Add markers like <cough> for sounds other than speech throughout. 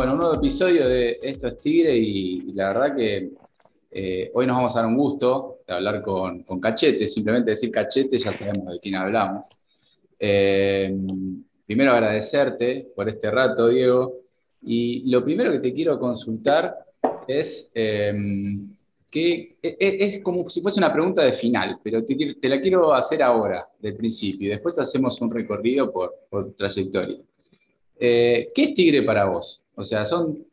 Bueno, un nuevo episodio de Esto es Tigre y, la verdad que eh, hoy nos vamos a dar un gusto de hablar con, Cachete, simplemente decir Cachete ya sabemos de quién hablamos. Eh, primero agradecerte por este rato, Diego, y lo primero que te quiero consultar es eh, que e, e, es, como si fuese una pregunta de final, pero te, la quiero hacer ahora, del principio, y después hacemos un recorrido por, por trayectoria. ¿Qué es Tigre para vos? O sea, son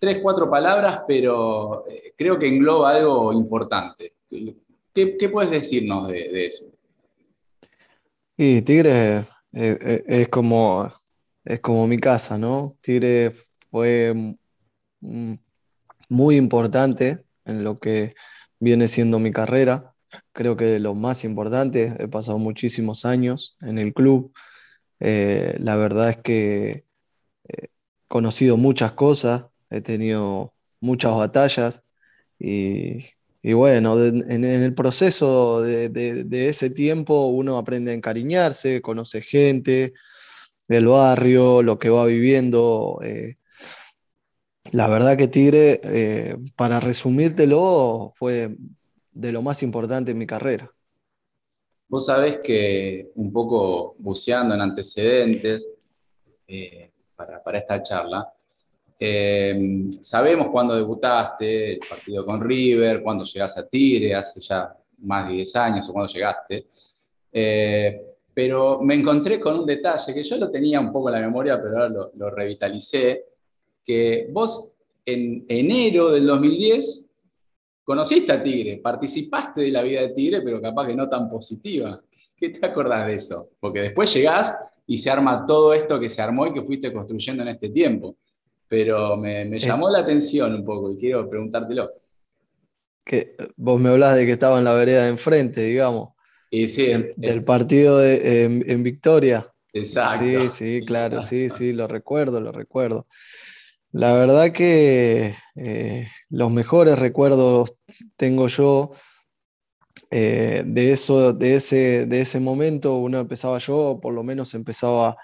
tres, cuatro palabras, pero eh, creo que engloba algo importante. ¿Qué, puedes decirnos de, eso? Y Tigre eh, eh, es, como, es como mi casa, ¿no? Tigre fue muy importante en lo que viene siendo mi carrera. Creo que lo más importante, he pasado muchísimos años en el club. la verdad es que conocido muchas cosas, he tenido muchas batallas y, bueno, en, el proceso de, ese tiempo uno aprende a encariñarse, conoce gente del barrio, lo que va viviendo. Eh, la verdad que Tigre, eh, para resumírtelo, fue de lo más importante en mi carrera. Vos sabés que un poco buceando en antecedentes, eh, para, esta charla. Eh, sabemos cuándo debutaste, el partido con River, cuándo llegaste a Tigre, hace ya más de 10 años o cuándo llegaste. Eh, pero me encontré con un detalle que yo lo tenía un poco en la memoria, pero ahora lo, revitalicé, que vos en enero del 2010 conociste a Tigre, participaste de la vida de Tigre, pero capaz que no tan positiva. ¿Qué te acordás de eso? Porque después llegás y se arma todo esto que se armó y que fuiste construyendo en este tiempo. Pero me, eh. llamó la atención un poco y quiero preguntártelo. Que vos me hablas de que estaba en la vereda de enfrente, digamos. Y sí, del partido en, Victoria. Exacto. Sí, sí, claro, sí, sí, lo recuerdo, lo recuerdo. La verdad que eh, los mejores recuerdos tengo yo eh, de, eso, de, ese, de ese momento uno empezaba yo, por lo menos empezaba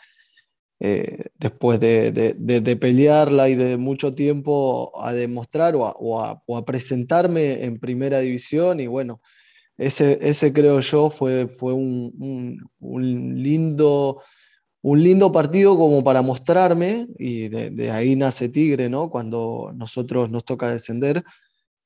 eh, después de, pelearla y de mucho tiempo a demostrar o a, presentarme en primera división y bueno, ese, ese creo yo fue, fue un, lindo, un lindo partido como para mostrarme y de, ahí nace Tigre, ¿no? Cuando nosotros nos toca descender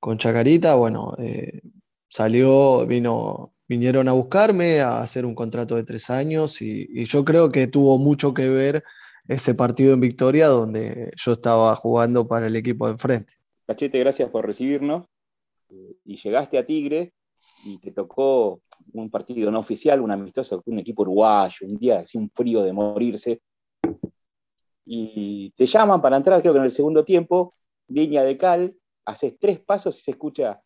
con Chacarita, bueno, eh, salió, vino, vinieron a buscarme a hacer un contrato de tres años y, yo creo que tuvo mucho que ver ese partido en Victoria donde yo estaba jugando para el equipo de enfrente. Cachete, gracias por recibirnos. Y llegaste a Tigre y te tocó un partido no oficial, un amistoso con un equipo uruguayo, un día así un frío de morirse. Y te llaman para entrar, creo que en el segundo tiempo, línea de cal, haces tres pasos y se escucha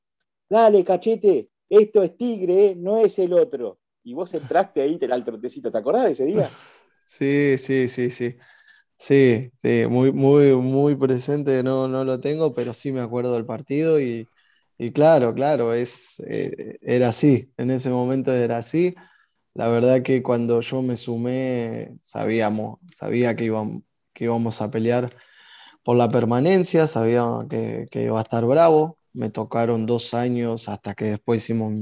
dale, cachete, esto es Tigre, ¿eh? no es el otro. Y vos entraste ahí, te el trotecito, ¿te acordás de ese día? <laughs> Sí, sí, sí, sí. Sí, sí, muy, muy, muy presente, no, no lo tengo, pero sí me acuerdo del partido y, claro, claro, es, eh, era así, en ese momento era así. La verdad que cuando yo me sumé, sabíamos, sabía que íbamos, que íbamos a pelear por la permanencia, sabía que iba a estar bravo, me tocaron dos años hasta que después hicimos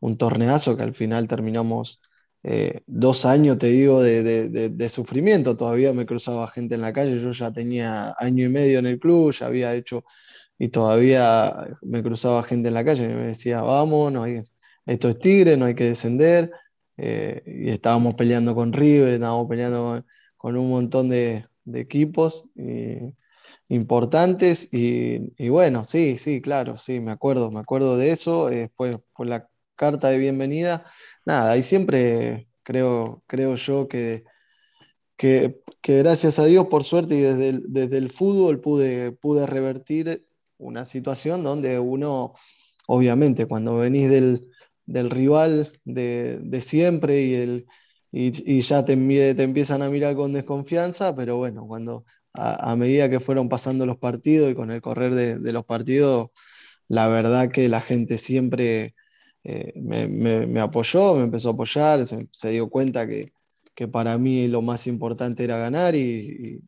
un, torneazo que al final terminamos eh, dos años, te digo, de, sufrimiento. Todavía me cruzaba gente en la calle, yo ya tenía año y medio en el club, ya había hecho y todavía me cruzaba gente en la calle y me decía, vamos, no esto es Tigre, no hay que descender. Eh, y estábamos peleando con River, estábamos peleando con, un montón de, equipos. Importantes y, bueno, sí, sí, claro, sí, me acuerdo, me acuerdo de eso, eh, fue, la carta de bienvenida. Nada, y siempre creo, creo yo que, que, gracias a Dios, por suerte, y desde el, desde el fútbol pude, pude revertir una situación donde uno, obviamente, cuando venís del, rival de, siempre y, el, y, ya te, te empiezan a mirar con desconfianza, pero bueno, cuando a, medida que fueron pasando los partidos y con el correr de, los partidos, la verdad que la gente siempre eh, me, apoyó, me empezó a apoyar, se, dio cuenta que, para mí lo más importante era ganar y,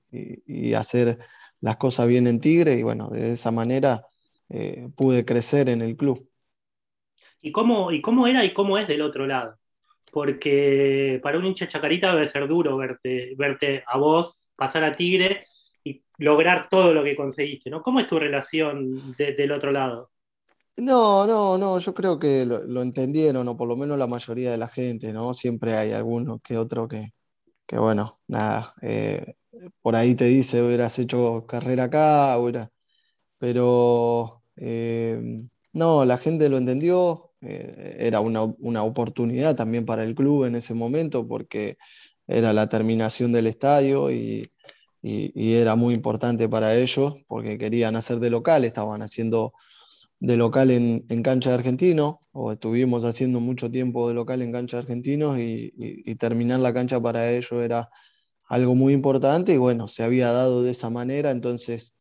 hacer las cosas bien en Tigre y bueno, de esa manera eh, pude crecer en el club. ¿Y cómo, ¿Y cómo era y cómo es del otro lado? Porque para un hincha chacarita debe ser duro verte, verte a vos pasar a Tigre y lograr todo lo que conseguiste, ¿no? ¿Cómo es tu relación del otro lado? No, no, no, yo creo que lo, entendieron, o por lo menos la mayoría de la gente, ¿no? Siempre hay alguno que otro que, que bueno, nada, eh, por ahí te dice, hubieras hecho carrera acá, pero eh, no, la gente lo entendió, eh, era una, oportunidad también para el club en ese momento, porque era la terminación del estadio y, era muy importante para ellos, porque querían hacer de local, estaban haciendo de local en, cancha de argentino, o estuvimos haciendo mucho tiempo de local en cancha de argentinos y, terminar la cancha para ellos era algo muy importante y bueno, se había dado de esa manera, entonces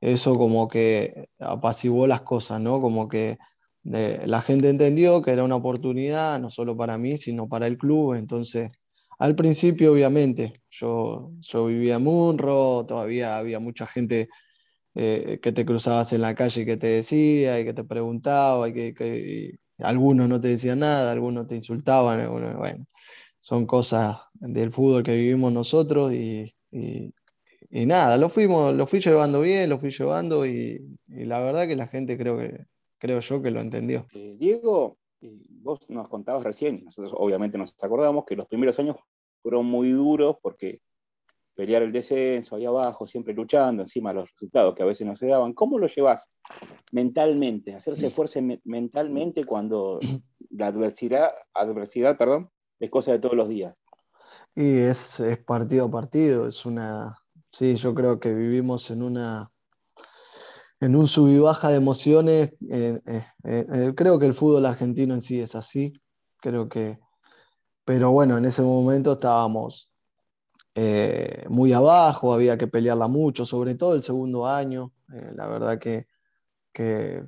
eso como que apaciguó las cosas, ¿no? Como que eh, la gente entendió que era una oportunidad, no solo para mí, sino para el club, entonces al principio obviamente yo, yo vivía en Munro, todavía había mucha gente eh, que te cruzabas en la calle y que te decía y que te preguntaba y que, algunos no te decían nada, algunos te insultaban, bueno, son cosas del fútbol que vivimos nosotros y, nada, lo, fuimos, lo fui llevando bien, lo fui llevando y, la verdad que la gente creo que creo yo que lo entendió. Eh, Diego, eh, vos nos contabas recién, nosotros obviamente nos acordamos que los primeros años fueron muy duros porque pelear el descenso ahí abajo, siempre luchando, encima los resultados que a veces no se daban. ¿Cómo lo llevas mentalmente? Hacerse fuerza mentalmente cuando la adversidad, adversidad perdón, es cosa de todos los días. Y es, partido a partido, es una. Sí, yo creo que vivimos en una. En un sub y baja de emociones. Eh, eh, eh, creo que el fútbol argentino en sí es así. Creo que. Pero bueno, en ese momento estábamos eh, muy abajo, había que pelearla mucho, sobre todo el segundo año. Eh, la verdad que,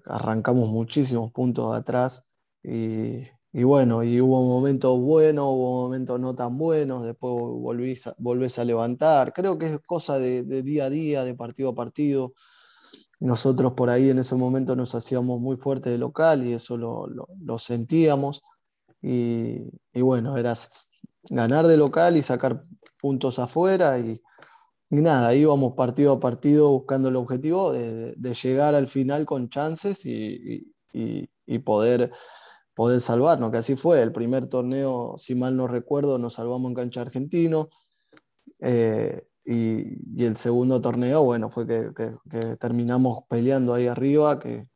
arrancamos muchísimos puntos atrás y, bueno, y hubo momentos buenos, hubo momentos no tan buenos, después volvís a, volvés a levantar. Creo que es cosa de, día a día, de partido a partido. Nosotros por ahí en ese momento nos hacíamos muy fuerte de local y eso lo, sentíamos. Y, y, bueno, era ganar de local y sacar puntos afuera y, nada, íbamos partido a partido buscando el objetivo de, llegar al final con chances y, poder, poder salvarnos, que así fue. El primer torneo, si mal no recuerdo, nos salvamos en cancha argentino. Eh, y, el segundo torneo, bueno, fue que, terminamos peleando ahí arriba, que,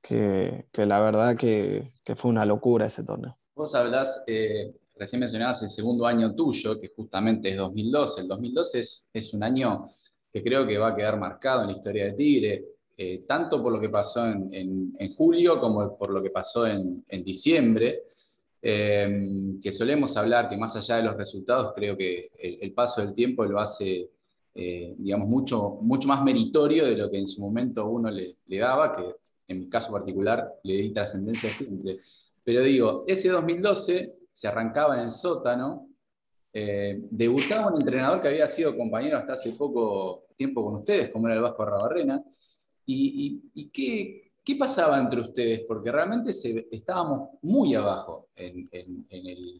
que la verdad que, fue una locura ese torneo. Vos hablás eh, recién mencionabas el segundo año tuyo, que justamente es 2012. El 2012 es, es un año que creo que va a quedar marcado en la historia de Tigre, eh, tanto por lo que pasó en, en, julio como por lo que pasó en, en diciembre, eh, que solemos hablar que más allá de los resultados, creo que el, paso del tiempo lo hace, eh, digamos, mucho, mucho más meritorio de lo que en su momento uno le, le daba, que en mi caso particular le di trascendencia siempre. Pero digo, ese 2012 se arrancaba en el sótano, eh, debutaba un entrenador que había sido compañero hasta hace poco tiempo con ustedes, como era el Vasco Rabarrena. ¿Y, qué, pasaba entre ustedes? Porque realmente estábamos muy abajo en,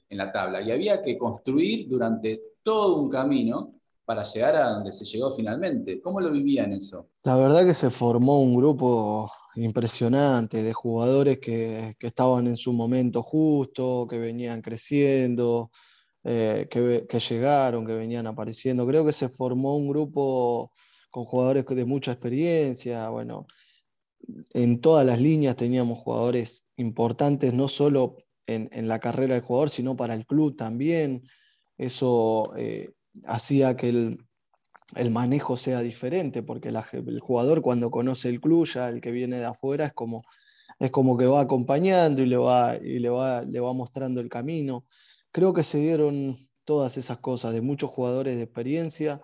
la tabla y había que construir durante todo un camino para llegar a donde se llegó finalmente. ¿Cómo lo vivían eso? La verdad que se formó un grupo impresionante de jugadores que, estaban en su momento justo, que venían creciendo, eh, que, llegaron, que venían apareciendo. Creo que se formó un grupo con jugadores de mucha experiencia. Bueno, en todas las líneas teníamos jugadores importantes, no solo en, la carrera del jugador, sino para el club también. Eso eh, hacía que el, el manejo sea diferente, porque el jugador cuando conoce el club, ya el que viene de afuera, es como, es como que va acompañando y, le va, y le, va, le va mostrando el camino. Creo que se dieron todas esas cosas de muchos jugadores de experiencia.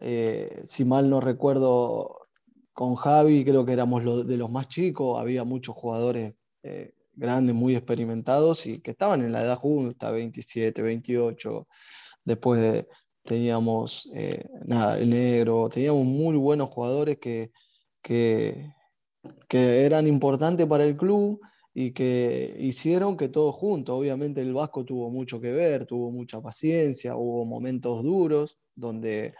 Eh, si mal no recuerdo, con Javi creo que éramos de los más chicos, había muchos jugadores eh, grandes, muy experimentados y que estaban en la edad justa, 27, 28, después de, teníamos eh, nada, el negro, teníamos muy buenos jugadores que, que, eran importantes para el club y que hicieron que todos juntos, obviamente el Vasco tuvo mucho que ver, tuvo mucha paciencia, hubo momentos duros donde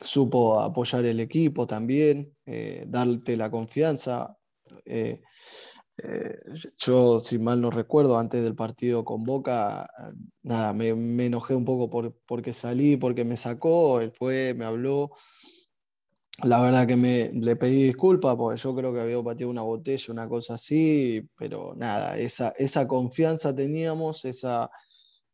supo apoyar el equipo también, eh, darte la confianza. Eh, eh, yo, si mal no recuerdo, antes del partido con Boca, nada, me, enojé un poco por, porque salí, porque me sacó, él fue, me habló. La verdad que me, le pedí disculpas porque yo creo que había pateado una botella, una cosa así, pero nada, esa, esa confianza teníamos, esa,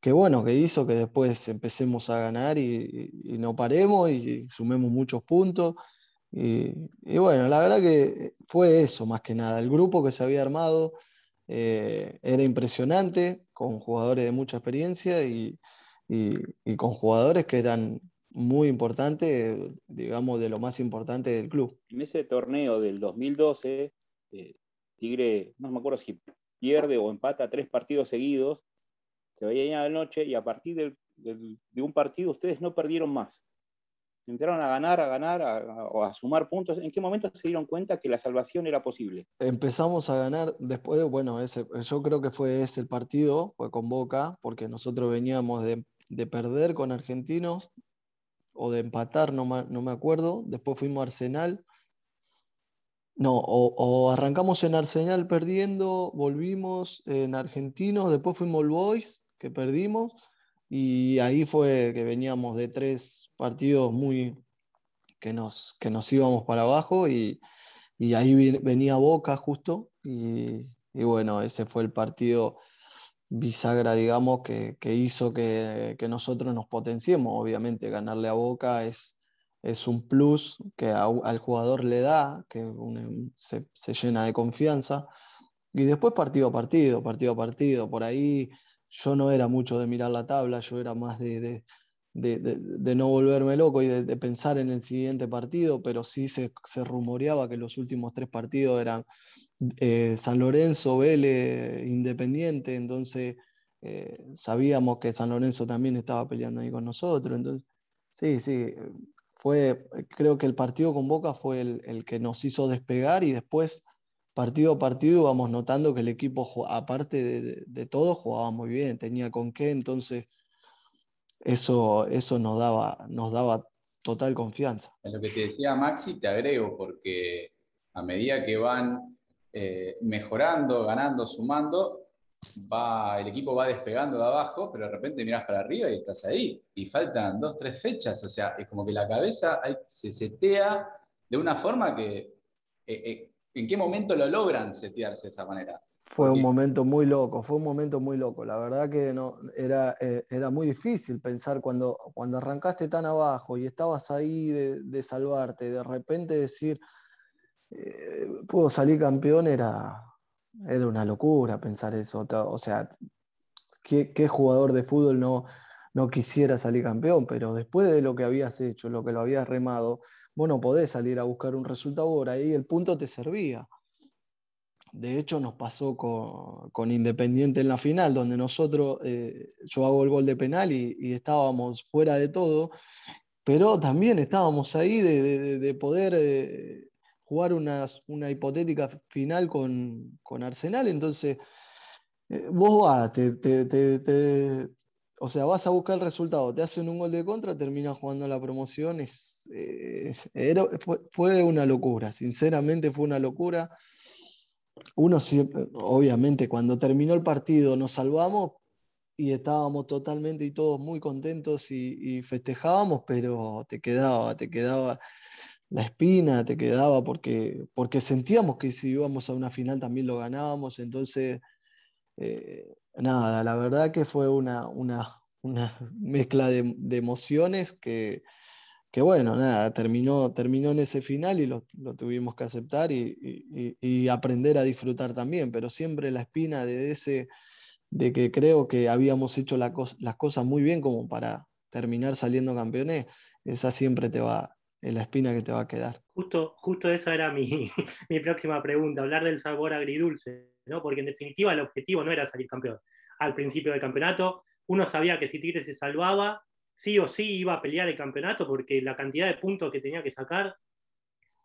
que bueno, que hizo que después empecemos a ganar y, no paremos y sumemos muchos puntos. Y, bueno, la verdad que fue eso más que nada. El grupo que se había armado eh, era impresionante, con jugadores de mucha experiencia y, con jugadores que eran muy importantes, digamos, de lo más importante del club. En ese torneo del 2012, eh, Tigre, no me acuerdo si pierde o empata tres partidos seguidos se veía a la noche y a partir de un partido ustedes no perdieron más. Entraron a ganar, a ganar, a, a, sumar puntos. ¿En qué momento se dieron cuenta que la salvación era posible? Empezamos a ganar después, bueno, ese, yo creo que fue ese el partido, fue con Boca, porque nosotros veníamos de, perder con Argentinos o de empatar, no, no me acuerdo. Después fuimos a Arsenal. No, o, o, arrancamos en Arsenal perdiendo, volvimos en Argentinos, después fuimos Boys que perdimos y ahí fue que veníamos de tres partidos muy que nos, que nos íbamos para abajo y, ahí venía Boca justo y, bueno, ese fue el partido bisagra, digamos, que, hizo que, nosotros nos potenciemos. Obviamente ganarle a Boca es, es un plus que al jugador le da, que se, se llena de confianza. Y después partido a partido, partido a partido, por ahí yo no era mucho de mirar la tabla, yo era más de, no volverme loco y de, pensar en el siguiente partido, pero sí se, rumoreaba que los últimos tres partidos eran eh, San Lorenzo, Vélez, Independiente, entonces eh, sabíamos que San Lorenzo también estaba peleando ahí con nosotros, entonces sí, sí, fue, creo que el partido con Boca fue el, el que nos hizo despegar y después partido a partido vamos notando que el equipo, aparte de, todo, jugaba muy bien, tenía con qué, entonces eso, eso nos, daba, nos daba total confianza. En lo que te decía Maxi, te agrego, porque a medida que van eh, mejorando, ganando, sumando, va, el equipo va despegando de abajo, pero de repente miras para arriba y estás ahí. Y faltan dos, tres fechas, o sea, es como que la cabeza se setea de una forma que... Eh, eh, ¿En qué momento lo logran setearse de esa manera? Fue un momento muy loco, fue un momento muy loco. La verdad que no, era, eh, era muy difícil pensar cuando, cuando arrancaste tan abajo y estabas ahí de, salvarte, de repente decir, eh, puedo salir campeón, era, era una locura pensar eso. O sea, ¿qué, qué jugador de fútbol no, no quisiera salir campeón? Pero después de lo que habías hecho, lo que lo habías remado, vos no podés salir a buscar un resultado por ahí el punto te servía. De hecho, nos pasó con, Independiente en la final, donde nosotros, eh, yo hago el gol de penal y, estábamos fuera de todo, pero también estábamos ahí de, poder eh, jugar una, hipotética final con, Arsenal. Entonces, eh, vos vas, te, o sea, vas a buscar el resultado, te hacen un gol de contra, terminas jugando la promoción. Es, fue, una locura, sinceramente fue una locura. Uno siempre, obviamente, cuando terminó el partido nos salvamos y estábamos totalmente y todos muy contentos y, festejábamos, pero te quedaba, te quedaba la espina, te quedaba porque, porque sentíamos que si íbamos a una final también lo ganábamos, entonces eh, nada, la verdad que fue una, una, <laughs> mezcla de, emociones que, que, bueno, nada, terminó, terminó en ese final y lo, tuvimos que aceptar y, aprender a disfrutar también, pero siempre la espina de ese, de que creo que habíamos hecho las cosas muy bien como para terminar saliendo campeones, esa siempre te va, es la espina que te va a quedar. Justo, justo esa era mi, <laughs> mi próxima pregunta, hablar del sabor agridulce porque en definitiva el objetivo no era salir campeón. Al principio del campeonato, uno sabía que si Tigre se salvaba, sí o sí iba a pelear el campeonato porque la cantidad de puntos que tenía que sacar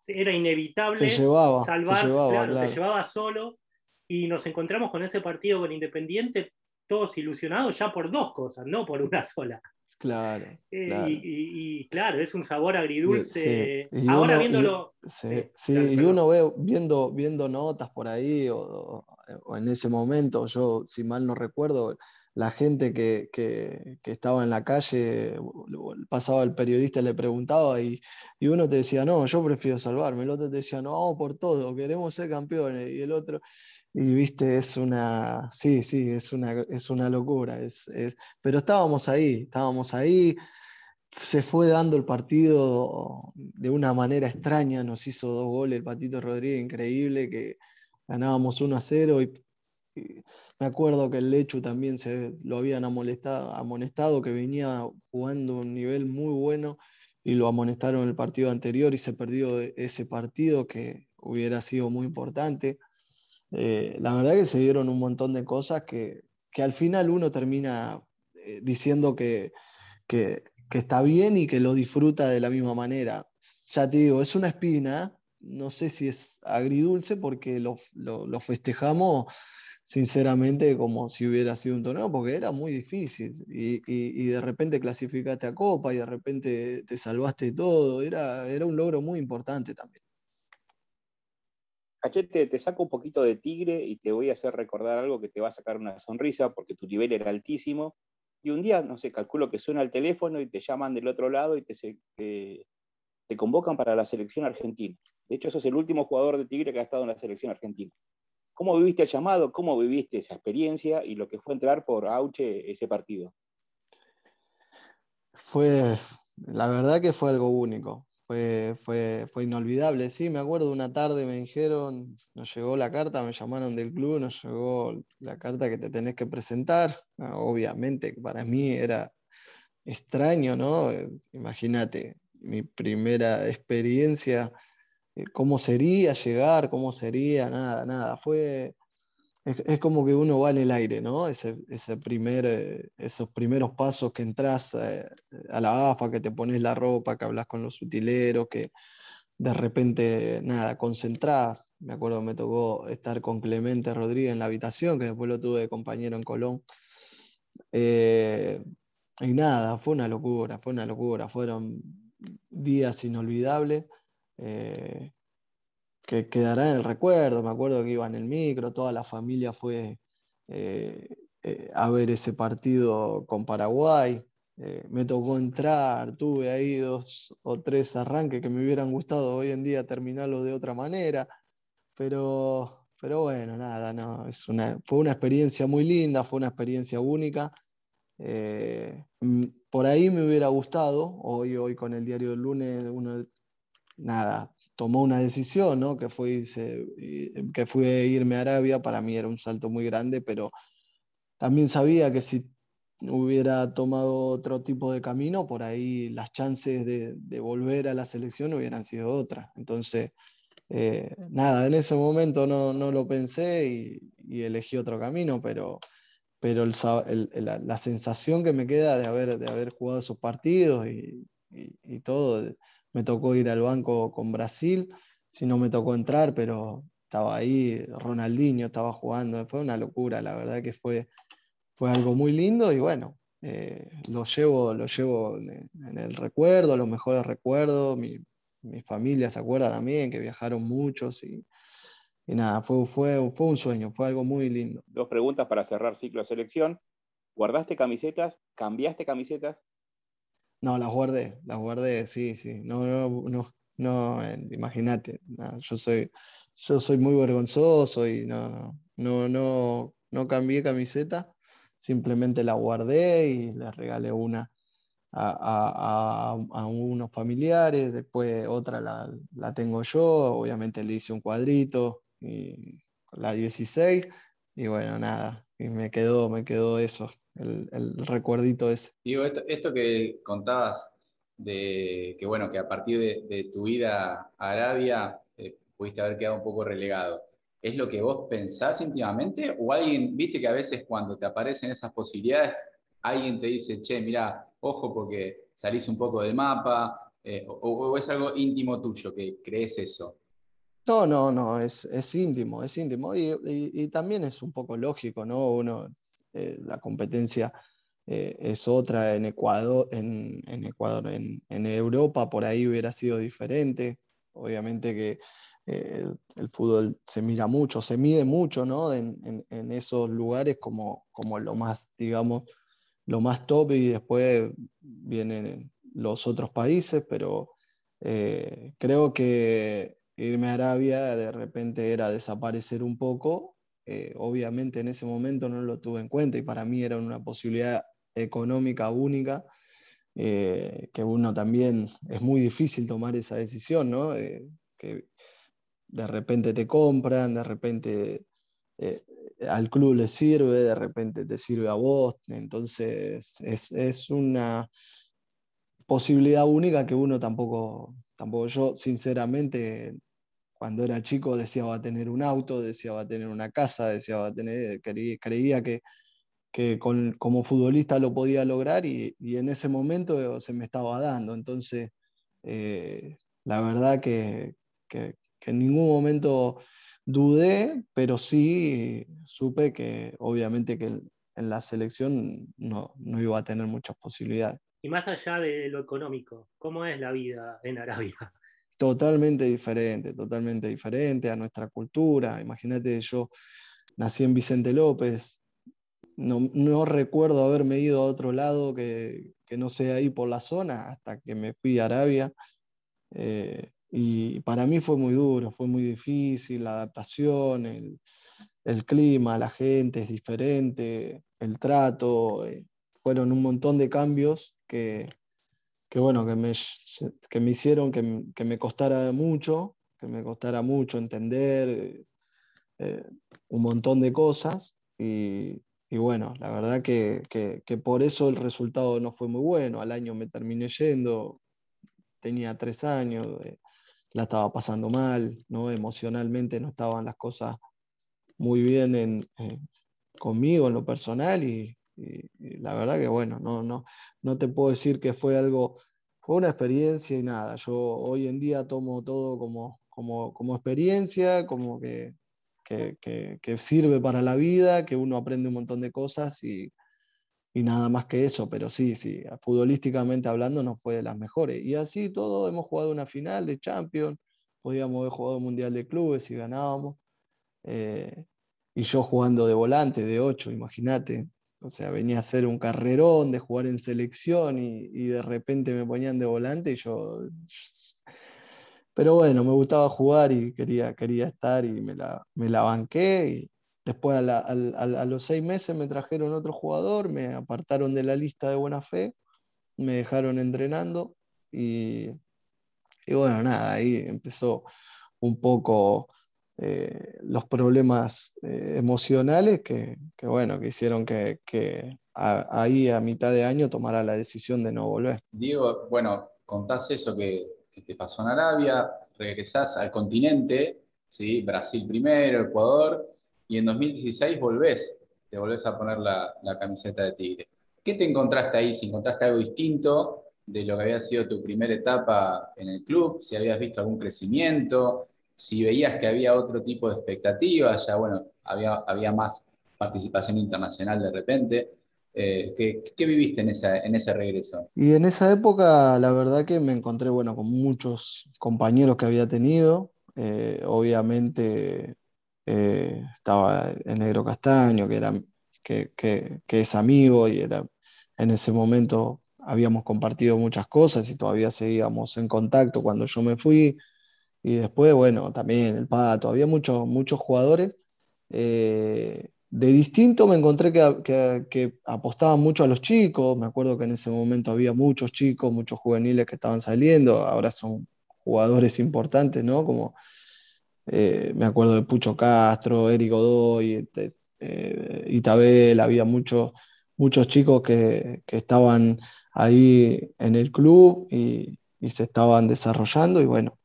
era inevitable te llevaba, salvar, llevaba, claro, claro. te llevaba solo y nos encontramos con ese partido con Independiente todos ilusionados ya por dos cosas, no por una sola. Claro, <laughs> Eh, claro. Y, y- y, claro, es un sabor agridulce. Sí, Ahora uno- viéndolo, y- sí, sí, sí, claro, y perdón. uno ve viendo, viendo notas por ahí, o, o en ese momento, yo, si mal no recuerdo, la gente que, que- que estaba en la calle, pasaba el periodista y le preguntaba, y, y uno te decía, no, yo prefiero salvarme, el otro te decía, no, por todo, queremos ser campeones, y el otro, y viste, es una, sí, sí, es una, es una locura, es, es- pero estábamos ahí, estábamos ahí se fue dando el partido de una manera extraña, nos hizo dos goles el Patito Rodríguez, increíble, que ganábamos 1 a 0 y, me acuerdo que el Lechu también se lo habían amonestado, amonestado, que venía jugando un nivel muy bueno y lo amonestaron el partido anterior y se perdió ese partido que hubiera sido muy importante. Eh, la verdad que se dieron un montón de cosas que, que al final uno termina eh, diciendo que, que, está bien y que lo disfruta de la misma manera. Ya te digo, es una espina, no sé si es agridulce porque lo, lo- festejamos sinceramente como si hubiera sido un torneo, porque era muy difícil y, y- y de repente clasificaste a Copa y de repente te salvaste todo, era, era un logro muy importante también. Cachete, te saco un poquito de tigre y te voy a hacer recordar algo que te va a sacar una sonrisa porque tu nivel era altísimo. Y un día, no sé, calculo que suena el teléfono y te llaman del otro lado y te, te convocan para la selección argentina. De hecho, sos el último jugador de Tigre que ha estado en la selección argentina. ¿Cómo viviste el llamado? ¿Cómo viviste esa experiencia y lo que fue entrar por Auche ese partido? Fue, la verdad que fue algo único, fue, fue, fue inolvidable. Sí, me acuerdo una tarde me dijeron, nos llegó la carta, me llamaron del club, nos llegó la carta que te tenés que presentar. Ah, Obviamente, para mí era extraño, ¿no? Eh, Imagínate, mi primera experiencia, eh, cómo sería llegar, cómo sería, nada, nada. Fue, es, es como que uno va en el aire, ¿no? Ese, ese primer, eh, esos primeros pasos que entras eh, a la AFA, que te pones la ropa, que hablas con los utileros, que de repente, nada, concentrás. Me acuerdo, me tocó estar con Clemente Rodríguez en la habitación, que después lo tuve de compañero en Colón. Eh, y nada, fue una locura, fue una locura. Fueron días inolvidables. Que quedará en el recuerdo. Me acuerdo que iba en el micro, toda la familia fue eh, eh, a ver ese partido con Paraguay. Eh, me tocó entrar, tuve ahí dos o tres arranques que me hubieran gustado hoy en día terminarlo de otra manera, pero, pero bueno, nada, no, es una, fue una experiencia muy linda, fue una experiencia única. Mm, por ahí me hubiera gustado, hoy, hoy con el diario del lunes, uno, nada, tomó una decisión, ¿no? Que fue, irse- y- que fue irme a Arabia, para mí era un salto muy grande, pero también sabía que si hubiera tomado otro tipo de camino, por ahí las chances de, de volver a la selección hubieran sido otras. Entonces, eh, nada, en ese momento no, no lo pensé y, y elegí otro camino, pero, pero el- el- la, la sensación que me queda de haber, de haber jugado esos partidos y, y- y todo, me tocó ir al banco con Brasil, si no me tocó entrar, pero estaba ahí, Ronaldinho estaba jugando, fue una locura, la verdad que fue, fue algo muy lindo y bueno, eh, lo llevo, lo llevo en, el recuerdo, los mejores recuerdos, mi, mi familia se acuerda también, que viajaron muchos y, y nada, fue, fue, fue un sueño, fue algo muy lindo. Dos preguntas para cerrar ciclo de selección. ¿Guardaste camisetas? ¿Cambiaste camisetas? No, las guardé, las guardé, sí, sí. No, no, no, no, eh, imagínate. no, yo soy, yo soy muy vergonzoso y no, no, no, no cambié camiseta, simplemente la guardé y le regalé una a, a- a- a unos familiares, después otra la, la tengo yo, obviamente le hice un cuadrito y la 16 y bueno, nada, y me quedó, me quedó eso, el, el recuerdito ese. Digo, esto, esto que contabas de que, bueno, que a partir de, de tu ida a Arabia eh, pudiste haber quedado un poco relegado. ¿Es lo que vos pensás íntimamente? ¿O alguien, viste que a veces cuando te aparecen esas posibilidades, alguien te dice, che, mira, ojo porque salís un poco del mapa, eh, o, es algo íntimo tuyo que crees eso? No, no, no, es, es íntimo, es íntimo. Y, también es un poco lógico, ¿no? Uno, eh, la competencia eh, es otra en Ecuador, en, Ecuador, en, Europa por ahí hubiera sido diferente. Obviamente que el, fútbol se mira mucho, se mide mucho, ¿no? En, esos lugares como, como lo más, digamos, lo más top y después vienen los otros países, pero eh, creo que irme a Arabia de repente era desaparecer un poco. Eh, obviamente en ese momento no lo tuve en cuenta y para mí era una posibilidad económica única, eh, que uno también es muy difícil tomar esa decisión, ¿no? que de repente te compran, de repente al club le sirve, de repente te sirve a vos, entonces es, una posibilidad única que uno tampoco, tampoco yo sinceramente cuando era chico deseaba tener un auto, deseaba tener una casa, deseaba tener, creía que, que como futbolista lo podía lograr y, en ese momento se me estaba dando. Entonces, eh, la verdad que, que, en ningún momento Dudé, pero sí supe que obviamente que en la selección no, iba a tener muchas posibilidades. Y más allá de lo económico, ¿cómo es la vida en Arabia? Totalmente diferente, totalmente diferente a nuestra cultura. Imagínate, yo nací en Vicente López, no, recuerdo haberme ido a otro lado que, no sea ahí por la zona hasta que me fui a Arabia. Eh, y para mí fue muy duro, fue muy difícil, la adaptación, el, clima, la gente es diferente, el trato, eh, fueron un montón de cambios que, bueno, que me, que me hicieron que, me costara mucho, que me costara mucho entender eh, un montón de cosas y, bueno, la verdad que, que, por eso el resultado no fue muy bueno. Al año me terminé yendo, tenía tres años, eh, la estaba pasando mal, ¿no? emocionalmente no estaban las cosas muy bien en, conmigo en lo personal y, la verdad que bueno, no, no, no te puedo decir que fue algo, fue una experiencia y nada, yo hoy en día tomo todo como, como, como experiencia, como que, que, que, sirve para la vida, que uno aprende un montón de cosas y, y nada más que eso, pero sí, sí, futbolísticamente hablando no fue de las mejores. Y así todo, hemos jugado una final de Champions, podíamos haber jugado Mundial de Clubes y ganábamos. Eh, y yo jugando de volante, de 8, imagínate. O sea, venía a ser un carrerón de jugar en selección y, de repente me ponían de volante y yo... Pero bueno, me gustaba jugar y quería, quería estar y me la, me la banqué y, Después a, los seis meses me trajeron otro jugador, me apartaron de la lista de buena fe, me dejaron entrenando y, bueno, nada, ahí empezó un poco eh, los problemas eh, emocionales que, bueno, que hicieron que, ahí a mitad de año tomara la decisión de no volver. Diego, bueno, contás eso que, te pasó en Arabia, regresás al continente, ¿sí? Brasil primero, Ecuador, y en 2016 volvés, te volvés a poner la, camiseta de Tigre. ¿Qué te encontraste ahí? Si encontraste algo distinto de lo que había sido tu primera etapa en el club, si habías visto algún crecimiento, si veías que había otro tipo de expectativas, ya bueno, había, había más participación internacional de repente. Eh, ¿qué, viviste en, esa, en ese regreso? Y en esa época, la verdad que me encontré, bueno, con muchos compañeros que había tenido. Eh, obviamente eh, estaba el negro castaño, que, era, que, es amigo y era, en ese momento habíamos compartido muchas cosas y todavía seguíamos en contacto cuando yo me fui. Y después, bueno, también el Pato, había muchos, muchos jugadores. Eh, de distinto me encontré que, que, apostaban mucho a los chicos, me acuerdo que en ese momento había muchos chicos, muchos juveniles que estaban saliendo, ahora son jugadores importantes, ¿no? Como eh, me acuerdo de Pucho Castro, Eric Godoy, eh, Itabel, había muchos, muchos chicos que, estaban ahí en el club y, se estaban desarrollando y bueno,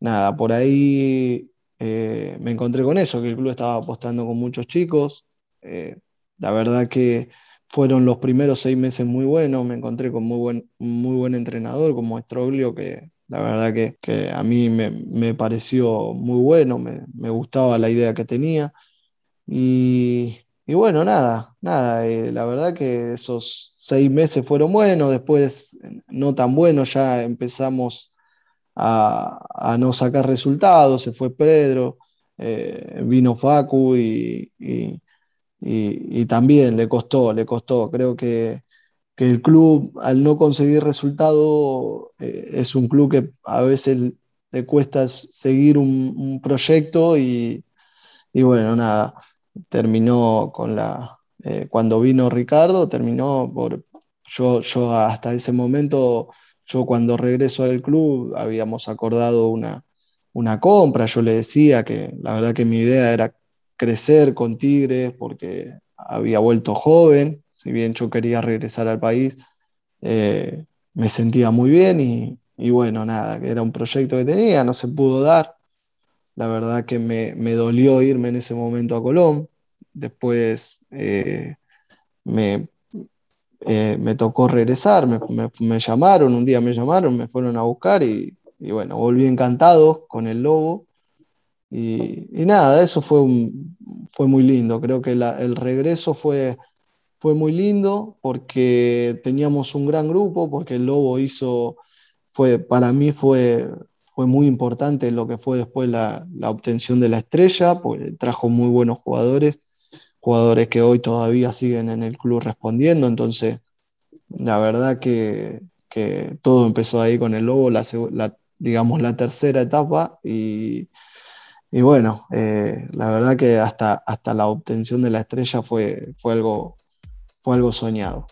nada, por ahí eh, me encontré con eso, que el club estaba apostando con muchos chicos. la verdad que fueron los primeros seis meses muy buenos, me encontré con muy buen, muy buen entrenador como Estroglio, que la verdad que, a mí me, pareció muy bueno, me, gustaba la idea que tenía. Y, bueno, nada, nada, eh, la verdad que esos seis meses fueron buenos, después no tan buenos, ya empezamos a, no sacar resultados, se fue Pedro, eh, vino Facu y, y, también le costó, le costó. Creo que, el club, al no conseguir resultado, eh, es un club que a veces le cuesta seguir un, proyecto y, bueno, nada, terminó con la... Eh, cuando vino Ricardo, terminó por... Yo, yo hasta ese momento, yo cuando regreso al club, habíamos acordado una, una compra, yo le decía que la verdad que mi idea era crecer con Tigres porque había vuelto joven, si bien yo quería regresar al país, eh, me sentía muy bien y, bueno, nada, que era un proyecto que tenía, no se pudo dar. La verdad que me, dolió irme en ese momento a Colón. Después eh, me, eh, me, tocó regresar, me, llamaron, un día me llamaron, me fueron a buscar y, y bueno, volví encantado con el Lobo y, nada, eso fue, fue muy lindo. Creo que el regreso fue, fue muy lindo porque teníamos un gran grupo, porque el Lobo hizo, fue, para mí fue, fue muy importante lo que fue después la, obtención de la estrella, porque trajo muy buenos jugadores, jugadores que hoy todavía siguen en el club respondiendo. Entonces, la verdad que, todo empezó ahí con el Lobo, la, digamos la tercera etapa y y bueno, eh, la verdad que hasta, hasta la obtención de la estrella fue, fue, algo, fue algo soñado.